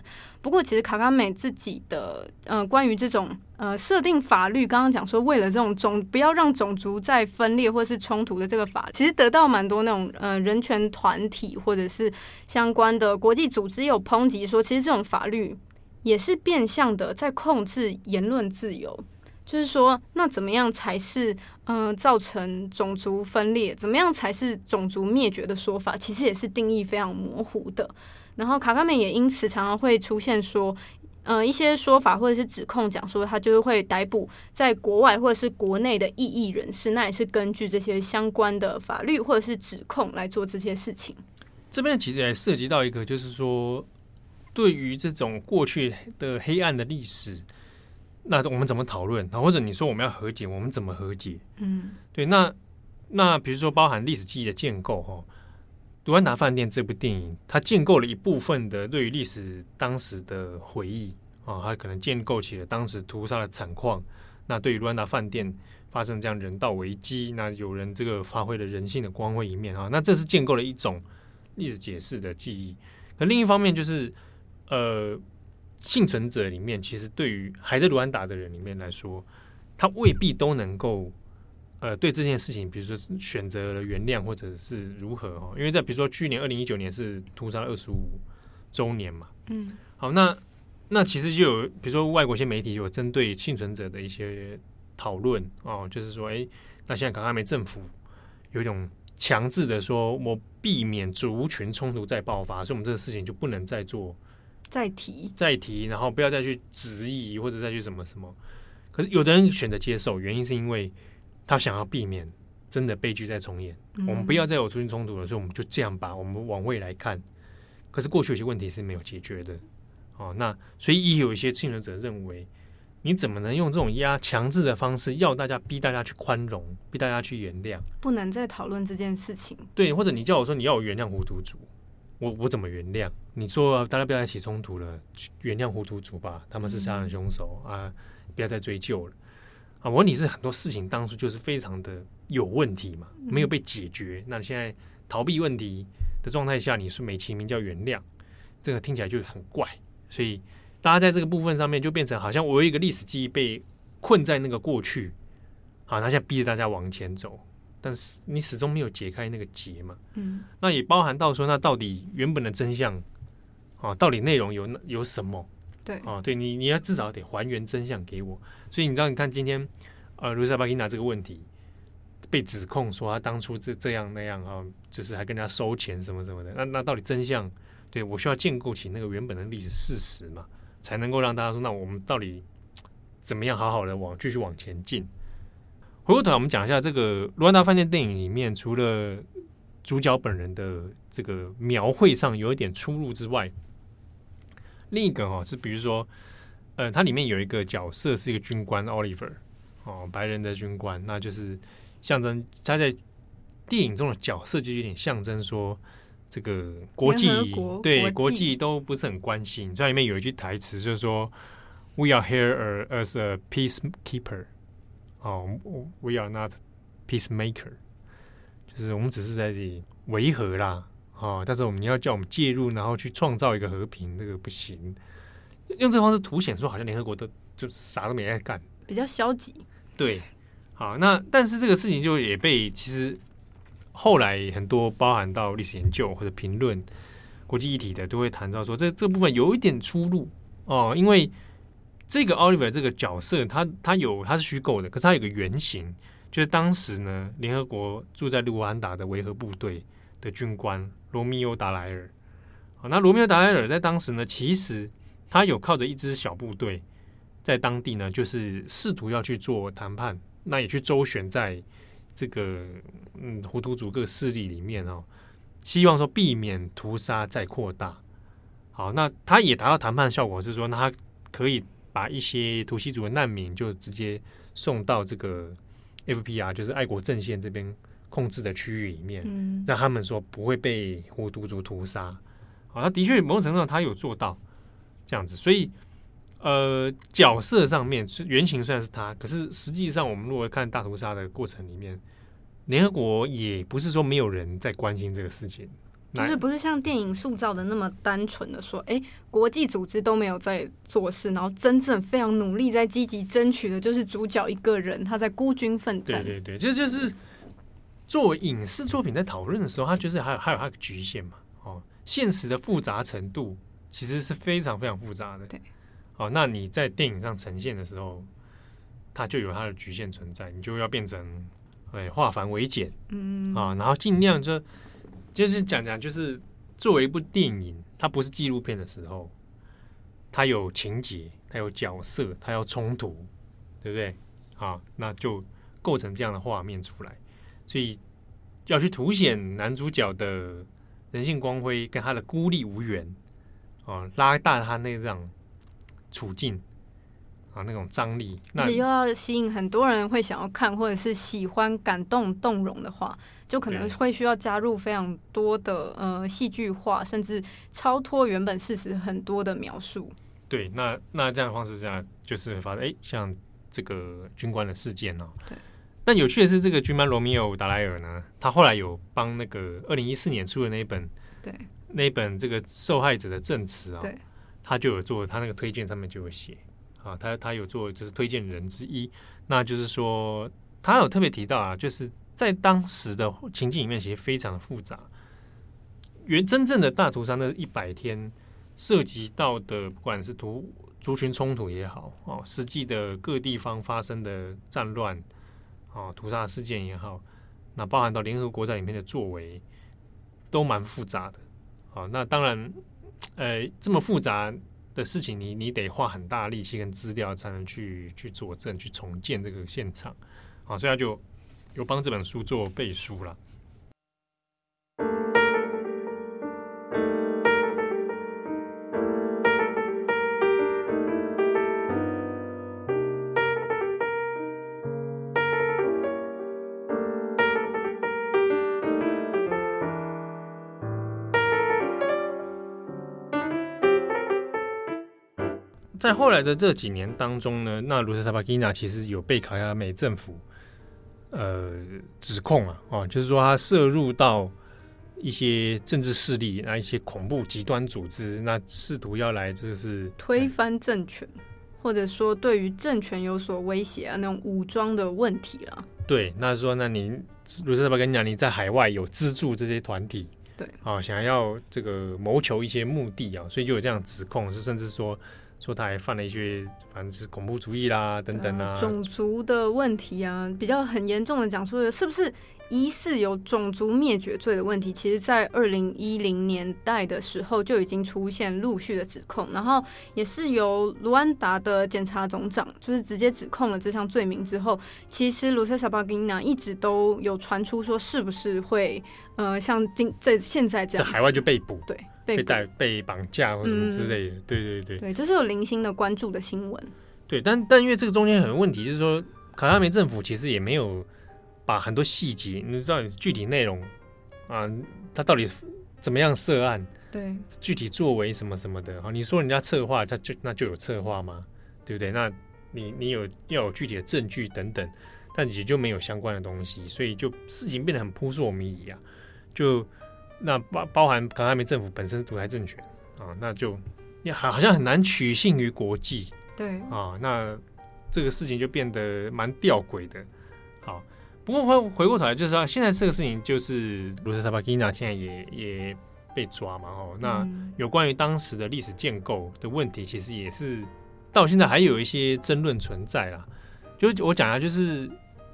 不过，其实卡卡美自己的呃，关于这种呃设定法律，刚刚讲说为了这种种不要让种族再分裂或是冲突的这个法，其实得到蛮多那种呃人权团体或者是相关的国际组织有抨击说，其实这种法律也是变相的在控制言论自由。就是说，那怎么样才是嗯、造成种族分裂？怎么样才是种族灭绝的说法？其实也是定义非常模糊的。然后卡卡美也因此常常会出现说，嗯、呃，一些说法或者是指控，讲说他就是会逮捕在国外或者是国内的异议人士，那也是根据这些相关的法律或者是指控来做这些事情。这边其实也涉及到一个，就是说，对于这种过去的黑暗的历史。那我们怎么讨论？或者你说我们要和解，我们怎么和解？嗯，对。那那比如说包含历史记忆的建构，哈，《卢安达饭店》这部电影，它建构了一部分的对于历史当时的回忆啊，它可能建构起了当时屠杀的惨况。那对于卢安达饭店发生这样人道危机，那有人这个发挥了人性的光辉一面啊，那这是建构了一种历史解释的记忆。可另一方面就是呃。幸存者里面，其实对于还在卢安达的人里面来说，他未必都能够呃对这件事情，比如说选择了原谅或者是如何哦。因为在比如说去年二零一九年是屠杀二十五周年嘛，嗯，好，那那其实就有比如说外国一些媒体有针对幸存者的一些讨论哦，就是说，哎，那现在卡卡梅政府有一种强制的说，我避免族群冲突再爆发，所以我们这个事情就不能再做。再提，再提，然后不要再去质疑或者再去什么什么。可是有的人选择接受，原因是因为他想要避免真的悲剧再重演。嗯、我们不要再有出现冲突了，所以我们就这样吧。我们往未来看，可是过去有些问题是没有解决的。哦，那所以也有一些幸存者认为，你怎么能用这种压强制的方式，要大家逼大家去宽容，逼大家去原谅？不能再讨论这件事情。对，或者你叫我说你要我原谅糊涂族。我我怎么原谅？你说大家不要再起冲突了，原谅糊涂族吧，他们是杀人凶手、嗯、啊，不要再追究了啊！我问你是很多事情当初就是非常的有问题嘛，没有被解决。嗯、那你现在逃避问题的状态下，你说美其名叫原谅，这个听起来就很怪。所以大家在这个部分上面就变成好像我有一个历史记忆被困在那个过去，好，他现在逼着大家往前走。但是你始终没有解开那个结嘛，嗯，那也包含到说，那到底原本的真相啊，到底内容有有什么？对啊，对你你要至少得还原真相给我。所以你知道，你看今天呃，卢塞巴金娜这个问题被指控说他当初这这样那样啊，就是还跟人家收钱什么什么的。那那到底真相？对我需要建构起那个原本的历史事实嘛，才能够让大家说，那我们到底怎么样好好的往继续往前进？回过头来，我们讲一下这个《卢安达饭店》电影里面，除了主角本人的这个描绘上有一点出入之外，另一个哦是，比如说，呃，它里面有一个角色是一个军官 Oliver 哦，白人的军官，那就是象征他在电影中的角色就有点象征说，这个国际对国际，都不是很关心。所以里面有一句台词就是说：“We are here as a peacekeeper。”哦，We are not peacemaker，就是我们只是在这里维和啦，哦，但是我们要叫我们介入，然后去创造一个和平，那个不行。用这个方式凸显说，好像联合国都就啥都没在干，比较消极。对，好，那但是这个事情就也被其实后来很多包含到历史研究或者评论国际议题的，都会谈到说，这这部分有一点出入哦，因为。这个 Oliver 这个角色，他他有他是虚构的，可是他有个原型，就是当时呢，联合国驻在卢安达的维和部队的军官罗密欧达莱尔。好，那罗密欧达莱尔在当时呢，其实他有靠着一支小部队，在当地呢，就是试图要去做谈判，那也去周旋在这个嗯胡图族各势力里面哦，希望说避免屠杀再扩大。好，那他也达到谈判效果，是说那他可以。把一些图西族的难民就直接送到这个 FPR，就是爱国阵线这边控制的区域里面，嗯，让他们说不会被胡图族屠杀。好，他的确某种程度上他有做到这样子，所以呃，角色上面原型虽然是他，可是实际上我们如果看大屠杀的过程里面，联合国也不是说没有人在关心这个事情，就是不是像电影塑造的那么单纯的说，哎，国际组织都没有在做事，然后真正非常努力在积极争取的，就是主角一个人他在孤军奋战。对对对，就就是作为影视作品在讨论的时候，它就是还有还有它的局限嘛。哦，现实的复杂程度其实是非常非常复杂的。对，哦，那你在电影上呈现的时候，它就有它的局限存在，你就要变成。哎，化繁为简，嗯啊，然后尽量就就是讲讲，就是作为一部电影，它不是纪录片的时候，它有情节，它有角色，它有冲突，对不对？啊，那就构成这样的画面出来，所以要去凸显男主角的人性光辉跟他的孤立无援，啊，拉大他那样处境。啊，那种张力，而且又要吸引很多人会想要看，或者是喜欢感动动容的话，就可能会需要加入非常多的呃戏剧化，甚至超脱原本事实很多的描述。对，那那这样的方式下，就是会发现，哎，像这个军官的事件哦。对。但有趣的是，这个军官罗密欧·达莱尔呢，他后来有帮那个二零一四年出的那一本，对，那一本这个受害者的证词啊，对，他就有做，他那个推荐上面就有写。啊，他他有做就是推荐人之一，那就是说他有特别提到啊，就是在当时的情境里面，其实非常的复杂。原真正的大屠杀那一百天涉及到的，不管是族族群冲突也好，哦，实际的各地方发生的战乱，哦，屠杀事件也好，那包含到联合国在里面的作为，都蛮复杂的。啊，那当然，呃，这么复杂。的事情你，你你得花很大力气跟资料才能去去佐证、去重建这个现场，啊，所以他就有帮这本书做背书了。在后来的这几年当中呢，那卢塞萨巴基纳其实有被卡亚美政府呃指控啊，哦，就是说他涉入到一些政治势力，那一些恐怖极端组织，那试图要来就是推翻政权，或者说对于政权有所威胁啊，那种武装的问题了。对，那说那您卢塞萨巴基纳你在海外有资助这些团体，对，啊，想要这个谋求一些目的啊，所以就有这样指控，是甚至说。说他还犯了一些，反正就是恐怖主义啦，等等啊，种族的问题啊，比较很严重的讲说的是不是疑似有种族灭绝罪的问题？其实，在二零一零年代的时候就已经出现陆续的指控，然后也是由卢安达的检察总长就是直接指控了这项罪名之后，其实卢塞萨巴金娜一直都有传出说是不是会呃像今这现在这样，在海外就被捕，对。被带被绑架或什么之类的，嗯、对对对，对，就是有零星的关注的新闻。对，但但因为这个中间很多问题，就是说卡塔梅政府其实也没有把很多细节，你知道具体内容啊，他到底怎么样涉案？对，具体作为什么什么的。好，你说人家策划，他就那就有策划吗？对不对？那你你有要有具体的证据等等，但也就没有相关的东西，所以就事情变得很扑朔迷离啊，就。那包包含卡塔梅政府本身独裁政权啊，那就你好好像很难取信于国际，对啊，那这个事情就变得蛮吊诡的。好，不过回回过头来就是说，现在这个事情就是卢塞萨巴基纳现在也也被抓嘛，哦，那有关于当时的历史建构的问题，其实也是到现在还有一些争论存在啦。就我讲下，就是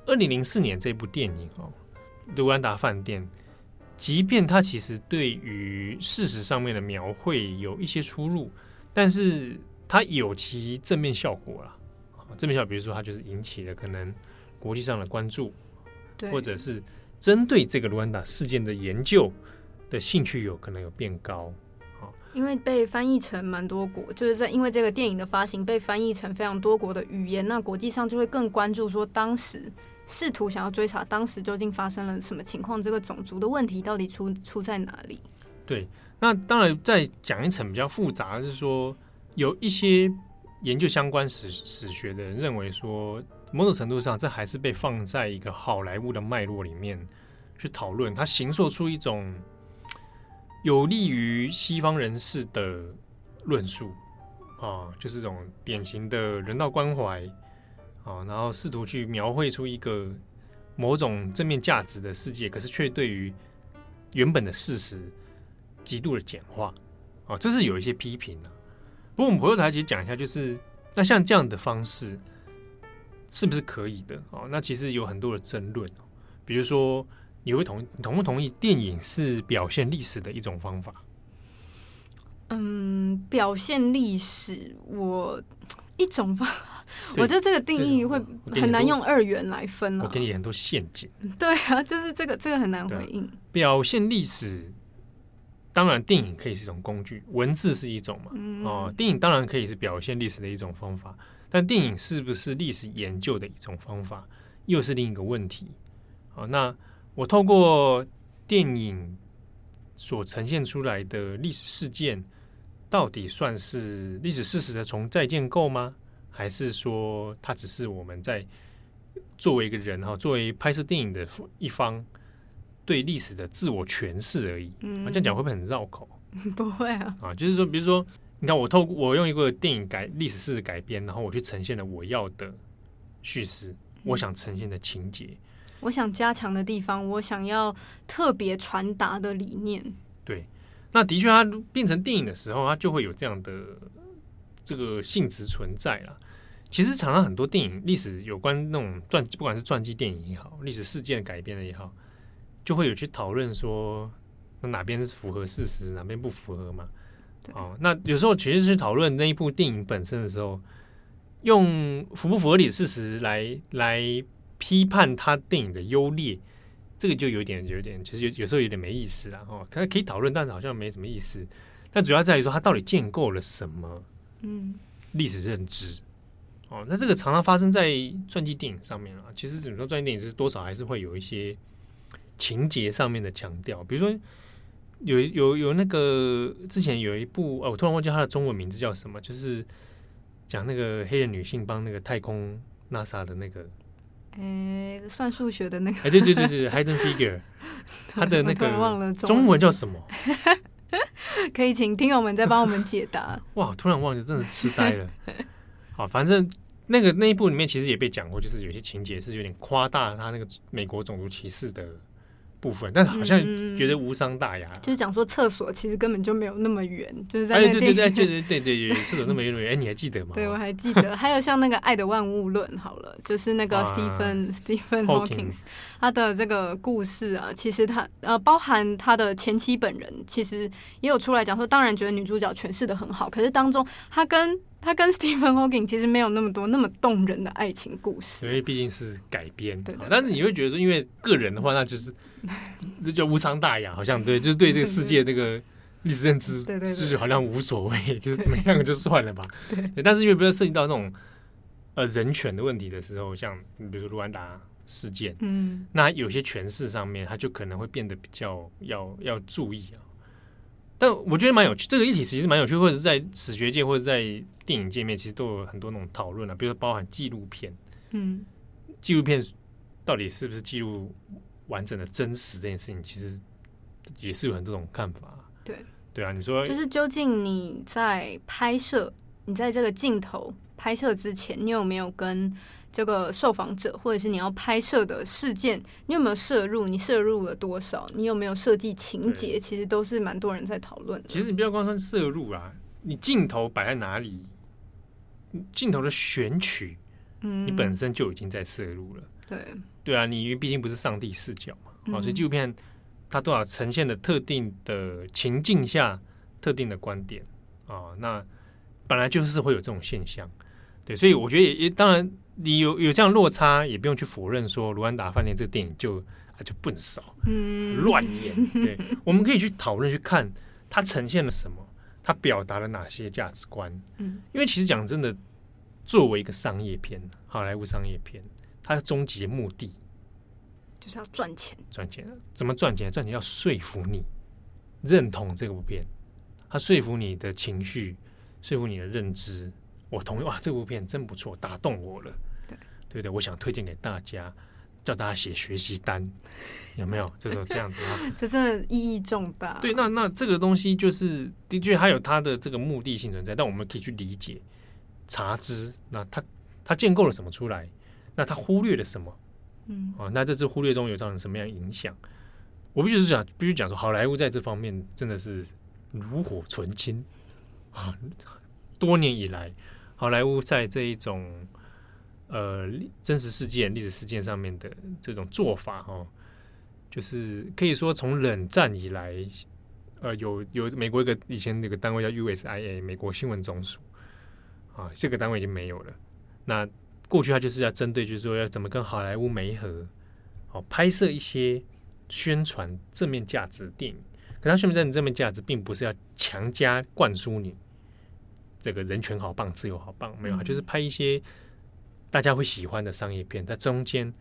二零零四年这部电影哦，《卢安达饭店》。即便它其实对于事实上面的描绘有一些出入，但是它有其正面效果啦。正面效果，比如说它就是引起了可能国际上的关注，或者是针对这个卢安达事件的研究的兴趣有可能有变高。因为被翻译成蛮多国，就是在因为这个电影的发行被翻译成非常多国的语言，那国际上就会更关注说当时。试图想要追查当时究竟发生了什么情况，这个种族的问题到底出出在哪里？对，那当然再讲一层比较复杂的是说，有一些研究相关史史学的人认为说，某种程度上，这还是被放在一个好莱坞的脉络里面去讨论，它形塑出一种有利于西方人士的论述啊，就是这种典型的人道关怀啊，然后试图去描绘出一个某种正面价值的世界，可是却对于原本的事实极度的简化啊，这是有一些批评的。不过我们回过头来其实讲一下，就是那像这样的方式是不是可以的？哦，那其实有很多的争论。比如说，你会同同不同意电影是表现历史的一种方法？嗯，表现历史，我一种方法，我觉得这个定义会很难用二元来分了。我给你很多陷阱。对啊，就是这个这个很难回应。表现历史。当然，电影可以是一种工具，文字是一种嘛。哦，电影当然可以是表现历史的一种方法，但电影是不是历史研究的一种方法，又是另一个问题。好，那我透过电影所呈现出来的历史事件，到底算是历史事实的重再建构吗？还是说，它只是我们在作为一个人哈，作为拍摄电影的一方？对历史的自我诠释而已，嗯，这样讲会不会很绕口？不会啊，啊，就是说，比如说，你看，我透过我用一个电影改历史事实改编，然后我去呈现了我要的叙事，我想呈现的情节，我想加强的地方，我想要特别传达的理念。对，那的确，它变成电影的时候，它就会有这样的这个性质存在了。其实，常常很多电影历史有关那种传，不管是传记电影也好，历史事件改编的也好。就会有去讨论说，那哪边是符合事实，哪边不符合嘛？哦，那有时候其实是讨论那一部电影本身的时候，用符不符合历史事实来来批判它电影的优劣，这个就有点有点，其实有有时候有点没意思了哦。可可以讨论，但是好像没什么意思。但主要在于说，他到底建构了什么？嗯，历史认知。哦，那这个常常发生在传记电影上面啊。其实怎么说，传记电影是多少还是会有一些。情节上面的强调，比如说有有有那个之前有一部哦，我突然忘记它的中文名字叫什么，就是讲那个黑人女性帮那个太空 NASA 的那个，诶，算数学的那个，哎，对对对对，Hidden Figure，他的那个忘了中文叫什么？可以请听友们再帮我们解答。哇，突然忘记，真的痴呆了。好，反正那个那一部里面其实也被讲过，就是有些情节是有点夸大他那个美国种族歧视的。部分，但好像觉得无伤大雅。就是讲说厕所其实根本就没有那么远，就是在。哎，对对对，对对对对对，厕所那么远，哎，你还记得吗？对，我还记得。还有像那个《爱的万物论》好了，就是那个 Stephen Stephen Hawking，他的这个故事啊，其实他呃包含他的前妻本人，其实也有出来讲说，当然觉得女主角诠释的很好，可是当中他跟。他跟 Stephen Hawking 其实没有那么多那么动人的爱情故事，因为毕竟是改编。对，但是你会觉得说，因为个人的话，那就是 这叫无伤大雅，好像对，就是对这个世界这个历史认知，就是好像无所谓，就是怎么样就算了吧。对，但是因为不要涉及到那种呃人权的问题的时候，像比如说卢安达事件，嗯，那有些诠释上面，他就可能会变得比较要要注意啊。但我觉得蛮有趣，这个议题其实蛮有趣，或者是在史学界或者在电影界面，其实都有很多那种讨论啊。比如说包含纪录片，嗯，纪录片到底是不是记录完整的真实这件事情，其实也是有很多种看法。对，对啊，你说就是究竟你在拍摄，你在这个镜头拍摄之前，你有没有跟这个受访者，或者是你要拍摄的事件，你有没有摄入？你摄入了多少？你有没有设计情节？其实都是蛮多人在讨论的。其实你不要光说摄入啦，你镜头摆在哪里，镜头的选取，嗯，你本身就已经在摄入了。对，对啊，你因为毕竟不是上帝视角嘛，啊、嗯，所以纪录片它多少呈现的特定的情境下特定的观点啊，那本来就是会有这种现象。对，所以我觉得也也当然。你有有这样落差，也不用去否认说《卢安达饭店》这个电影就啊就笨少，嗯，乱演。对，我们可以去讨论去看它呈现了什么，它表达了哪些价值观。嗯，因为其实讲真的，作为一个商业片，好莱坞商业片，它的终极目的就是要赚钱。赚钱怎么赚钱？赚钱要说服你认同这部片，它说服你的情绪，说服你的认知。我同意哇，这部片真不错，打动我了。对对对，我想推荐给大家，叫大家写学习单，有没有？这种这样子啊，这真的意义重大。对，那那这个东西就是的确它有它的这个目的性存在，但我们可以去理解、查知，那它它建构了什么出来？那它忽略了什么？嗯啊，那这次忽略中有造成什么样影响？我必须是讲，必须讲说，好莱坞在这方面真的是炉火纯青啊！多年以来，好莱坞在这一种呃真实事件、历史事件上面的这种做法，哦，就是可以说从冷战以来，呃，有有美国一个以前那个单位叫 USIA 美国新闻总署啊，这个单位已经没有了。那过去他就是要针对，就是说要怎么跟好莱坞媒合，哦，拍摄一些。宣传正面价值电影，可他宣传正面价值，并不是要强加灌输你这个人权好棒、自由好棒，没有，他、就是拍一些大家会喜欢的商业片，在中间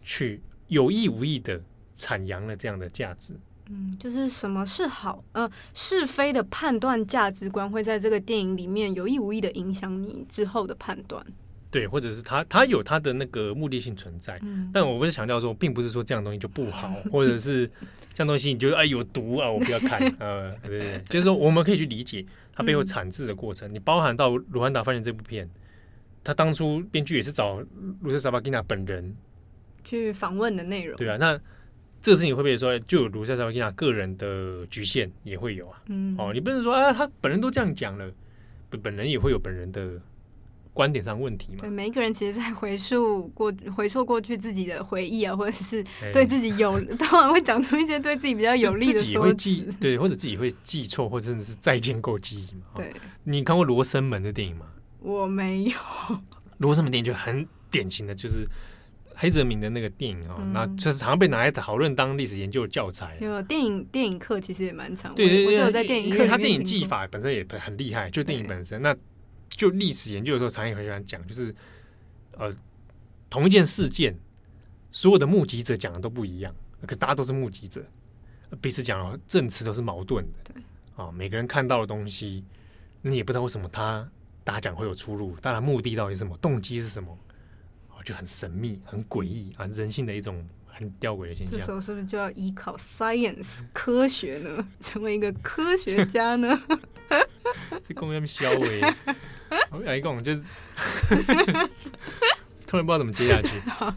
去有意无意的阐扬了这样的价值。嗯，就是什么是好，呃，是非的判断价值观会在这个电影里面有意无意的影响你之后的判断。对，或者是他他有他的那个目的性存在，嗯、但我不是强调说，并不是说这样东西就不好，或者是这样东西你觉得哎有毒啊，我不要看，呃，对，就是说我们可以去理解它背后产制的过程。嗯、你包含到《卢安达饭店》这部片，他当初编剧也是找卢瑟·萨巴吉娜本人去访问的内容，对啊，那这个事情会不会说就有卢瑟·萨巴基纳个人的局限也会有啊？嗯，哦，你不能说啊，他本人都这样讲了，本本人也会有本人的。观点上问题嘛？对，每一个人其实，在回溯过 回溯过去自己的回忆啊，或者是对自己有，当然会讲出一些对自己比较有利的说辞。对，或者自己会记错，或者甚至是再建构记忆嘛。对，你看过《罗生门》的电影吗？我没有。《罗生门》电影就很典型的就是黑泽明的那个电影哦，那就是常常被拿来讨论当历史研究的教材。有电影电影课其实也蛮长，对对对，我在电影课，因为他电影技法本身也很厉害，就电影本身那。就历史研究的时候，常也很喜欢讲，就是呃，同一件事件，所有的目击者讲的都不一样，可是大家都是目击者，彼此讲的证词都是矛盾的。对啊，每个人看到的东西，你也不知道为什么他大家讲会有出入，当然目的到底是什么，动机是什么，就很神秘、很诡异啊，人性的一种很吊诡的现象。这时候是不是就要依靠 science 科学呢，成为一个科学家呢？你讲那么我来讲，就是 突然不知道怎么接下去。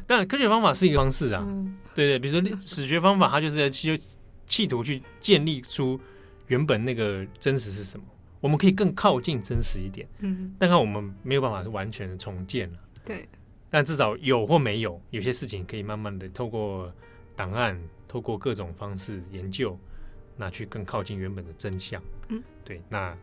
但科学方法是一个方式啊，对对，比如说史学方法，它就是在企企图去建立出原本那个真实是什么，我们可以更靠近真实一点。嗯，但看我们没有办法是完全的重建了。对，但至少有或没有，有些事情可以慢慢的透过档案，透过各种方式研究，拿去更靠近原本的真相。嗯，对，那。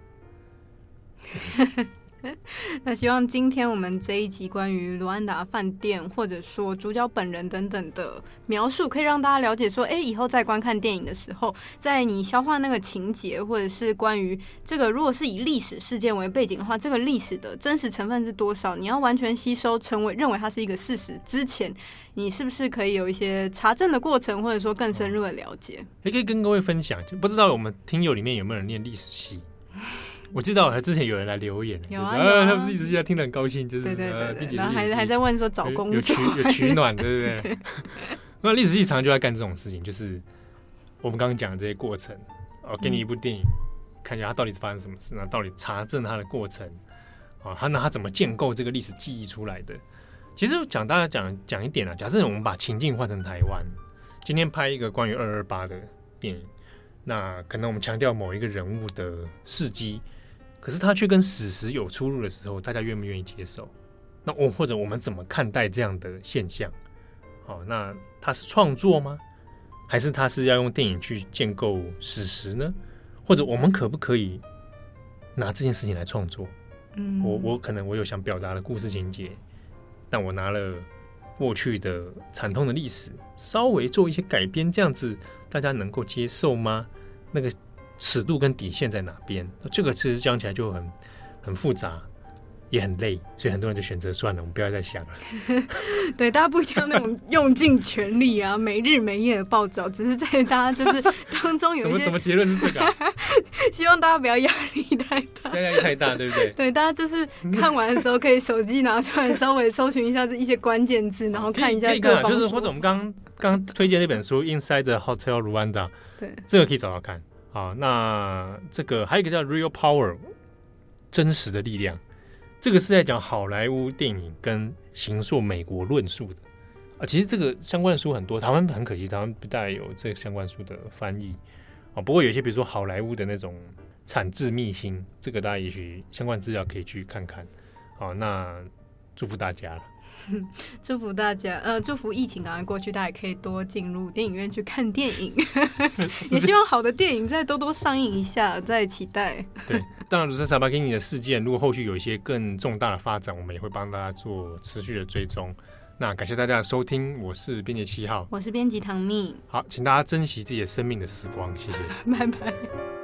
那希望今天我们这一集关于卢安达饭店，或者说主角本人等等的描述，可以让大家了解说，哎，以后在观看电影的时候，在你消化那个情节，或者是关于这个，如果是以历史事件为背景的话，这个历史的真实成分是多少？你要完全吸收，成为认为它是一个事实之前，你是不是可以有一些查证的过程，或者说更深入的了解？也可以跟各位分享，就不知道我们听友里面有没有人念历史系？我知道，之前有人来留言，就是啊，他们是一直现在听得很高兴，就是对对对，并且还还在问说找工作有取有取暖，对不 对？那历史系常常就在干这种事情，就是我们刚刚讲的这些过程，哦，给你一部电影，看一下它到底是发生什么事，那到底查证它的过程，啊，他那他怎么建构这个历史记忆出来的？其实讲大家讲讲一点啊，假设我们把情境换成台湾，今天拍一个关于二二八的电影，那可能我们强调某一个人物的事迹。可是他却跟史实有出入的时候，大家愿不愿意接受？那我或者我们怎么看待这样的现象？好，那他是创作吗？还是他是要用电影去建构史实呢？或者我们可不可以拿这件事情来创作？嗯，我我可能我有想表达的故事情节，但我拿了过去的惨痛的历史，稍微做一些改编，这样子大家能够接受吗？那个。尺度跟底线在哪边？这个其实讲起来就很很复杂，也很累，所以很多人就选择算了，我们不要再想了。对，大家不一定要那种 用尽全力啊，没日没夜的暴躁，只是在大家就是当中有一些怎么结论是这个、啊？希望大家不要压力太大，压力太大，对不对？对，大家就是看完的时候可以手机拿出来，稍微搜寻一下这一些关键字，然后看一下各方。就是或者我们刚刚推荐那本书《Inside the Hotel Rwanda》，对，这个可以找找看。啊，那这个还有一个叫《Real Power》，真实的力量。这个是在讲好莱坞电影跟形塑美国论述的啊，其实这个相关的书很多，台湾很可惜，台湾不带有这个相关书的翻译啊。不过有些比如说好莱坞的那种产制秘辛，这个大家也许相关资料可以去看看。好，那祝福大家了。祝福大家，呃，祝福疫情赶快过去，大家可以多进入电影院去看电影。也希望好的电影再多多上映一下，再期待。对，当然，卢森萨巴基尼的事件，如果后续有一些更重大的发展，我们也会帮大家做持续的追踪。那感谢大家的收听，我是编辑七号，我是编辑唐蜜。好，请大家珍惜自己的生命的时光，谢谢，拜拜。